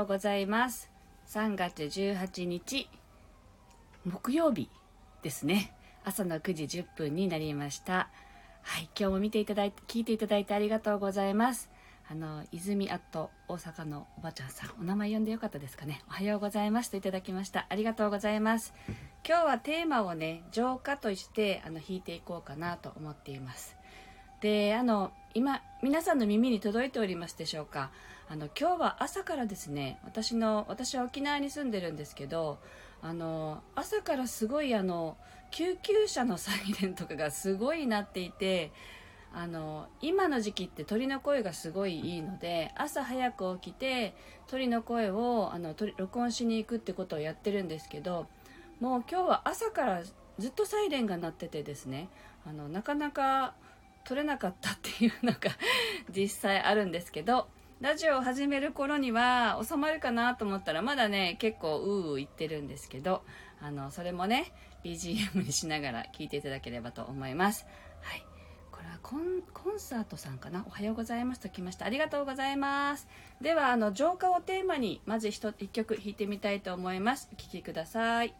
はようございます。3月18日木曜日ですね。朝の9時10分になりました。はい今日も見ていただいて聞いていただいてありがとうございます。あの泉アット大阪のおばちゃんさんお名前呼んでよかったですかね。おはようございますといただきました。ありがとうございます。今日はテーマをね浄化としてあの引いていこうかなと思っています。であの今皆さんの耳に届いておりますでしょうか。あの今日は朝からですね私の私は沖縄に住んでるんですけどあの朝からすごいあの救急車のサイレンとかがすごいなっていてあの今の時期って鳥の声がすごいいいので朝早く起きて鳥の声をあの録音しに行くってことをやってるんですけどもう今日は朝からずっとサイレンが鳴っててですねあのなかなか取れなかったっていうのが 実際あるんですけどラジオを始める頃には収まるかなと思ったらまだね結構うう言ってるんですけどあのそれもね BGM にしながら聞いていただければと思います。はい。これはコンコンサートさんかな？おはようございますと来ました。ありがとうございます。ではあの浄化をテーマにまず 1, 1曲弾いてみたいと思います。お聴きください。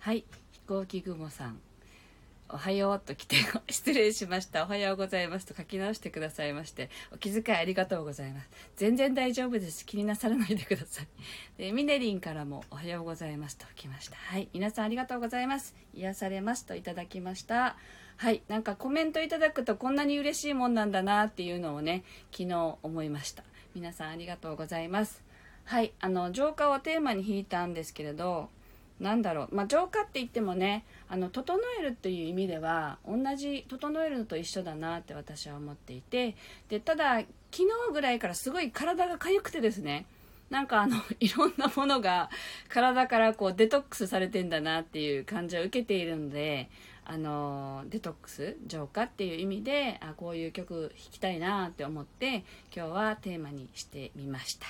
はい飛行機雲さんおはようと来て、失礼しました。おはようございますと書き直してくださいまして、お気遣いありがとうございます。全然大丈夫です。気になさらないでください。で、ミネリンからもおはようございますと来ました。はい。皆さんありがとうございます。癒されますといただきました。はい。なんかコメントいただくとこんなに嬉しいもんなんだなっていうのをね、昨日思いました。皆さんありがとうございます。はい。あの、浄化をテーマに弾いたんですけれど、なんだろう、まあ、浄化って言ってもねあの整えるっていう意味では同じ整えるのと一緒だなって私は思っていてでただ昨日ぐらいからすごい体が痒くてですねなんかあの いろんなものが体からこうデトックスされてんだなっていう感じを受けているのであのデトックス浄化っていう意味であこういう曲弾きたいなって思って今日はテーマにしてみました。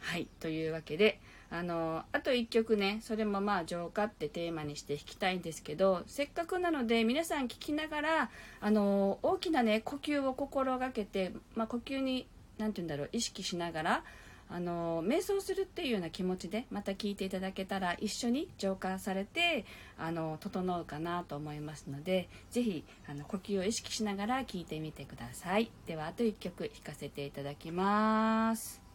はいというわけであのあと1曲ねそれもまあ浄化ってテーマにして弾きたいんですけどせっかくなので皆さん聴きながらあの大きなね呼吸を心がけて、まあ、呼吸に何て言うんだろう意識しながらあの瞑想するっていうような気持ちでまた聞いていただけたら一緒に浄化されてあの整うかなと思いますので是非あの呼吸を意識しながら聞いてみてください。ではあと1曲弾かせていただきます。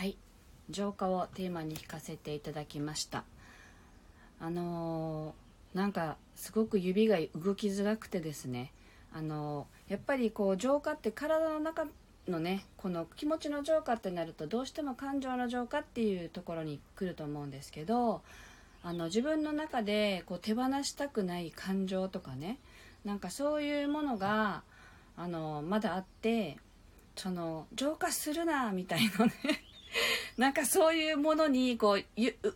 はい。浄化をテーマに弾かせていただきました。あのー、なんかすごく指が動きづらくてですね。あのー、やっぱりこう浄化って体の中のねこの気持ちの浄化ってなるとどうしても感情の浄化っていうところに来ると思うんですけどあの自分の中でこう手放したくない感情とかねなんかそういうものがあのまだあってその浄化するなみたいなね。なんかそういうものにこう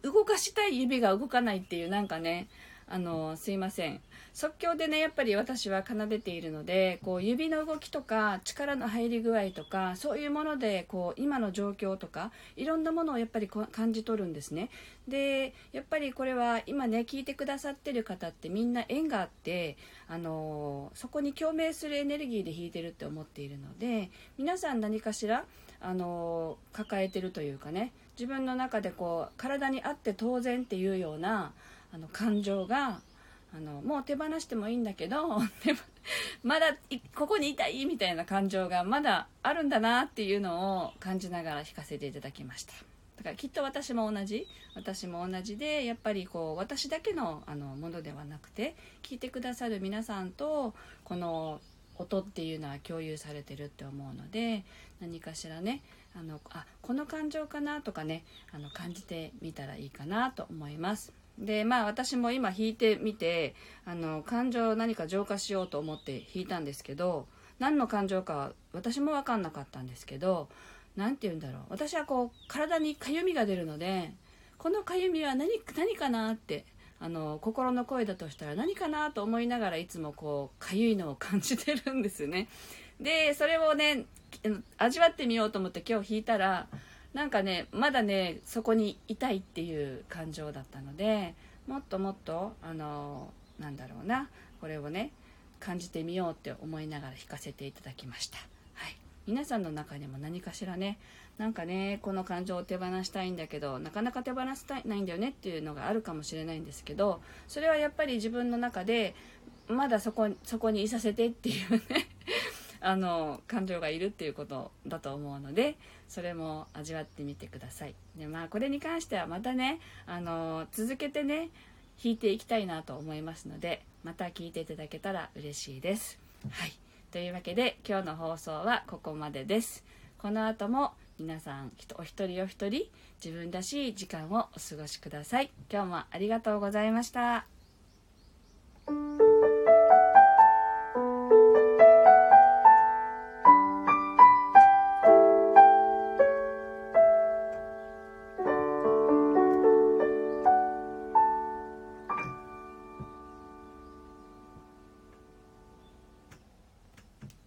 動かしたい指が動かないっていうなんかねあのすいません。即興でねやっぱり私は奏でているのでこう指の動きとか力の入り具合とかそういうものでこう今の状況とかいろんなものをやっぱり感じ取るんですね。でやっぱりこれは今ね聞いてくださってる方ってみんな縁があってあのそこに共鳴するエネルギーで弾いてるって思っているので皆さん何かしらあの抱えてるというかね自分の中でこう体にあって当然っていうようなあの感情があのもう手放してもいいんだけど まだここにいたいみたいな感情がまだあるんだなっていうのを感じながら弾かせていただきましただからきっと私も同じ私も同じでやっぱりこう私だけのあのものではなくて聞いてくださる皆さんとこの音っていうのは共有されてるって思うので何かしらねあのあこの感情かなとかねあの感じてみたらいいかなと思います。でまあ私も今弾いてみてあの感情を何か浄化しようと思って弾いたんですけど何の感情か私も分かんなかったんですけど何て言うんだろう。私はこう体にかゆみが出るのでこのかゆみは何何かなってあの心の声だとしたら何かなと思いながらいつもこうかゆいのを感じてるんですね。でそれをね味わってみようと思って今日弾いたらなんかねまだねそこにいたいっていう感情だったのでもっともっとあのなんだろうなこれをね感じてみようって思いながら弾かせていただきました、はい、皆さんの中にも何かしらねなんかねこの感情を手放したいんだけどなかなか手放したいないんだよねっていうのがあるかもしれないんですけどそれはやっぱり自分の中でまだそこそこにいさせてっていうねあの感情がいるっていうことだと思うのでそれも味わってみてください。でまあこれに関してはまたねあの続けてね弾いていきたいなと思いますのでまた聞いていただけたら嬉しいです。はい。というわけで今日の放送はここまでです。この後も皆さんお一人お一人自分らしい時間をお過ごしください。今日もありがとうございました。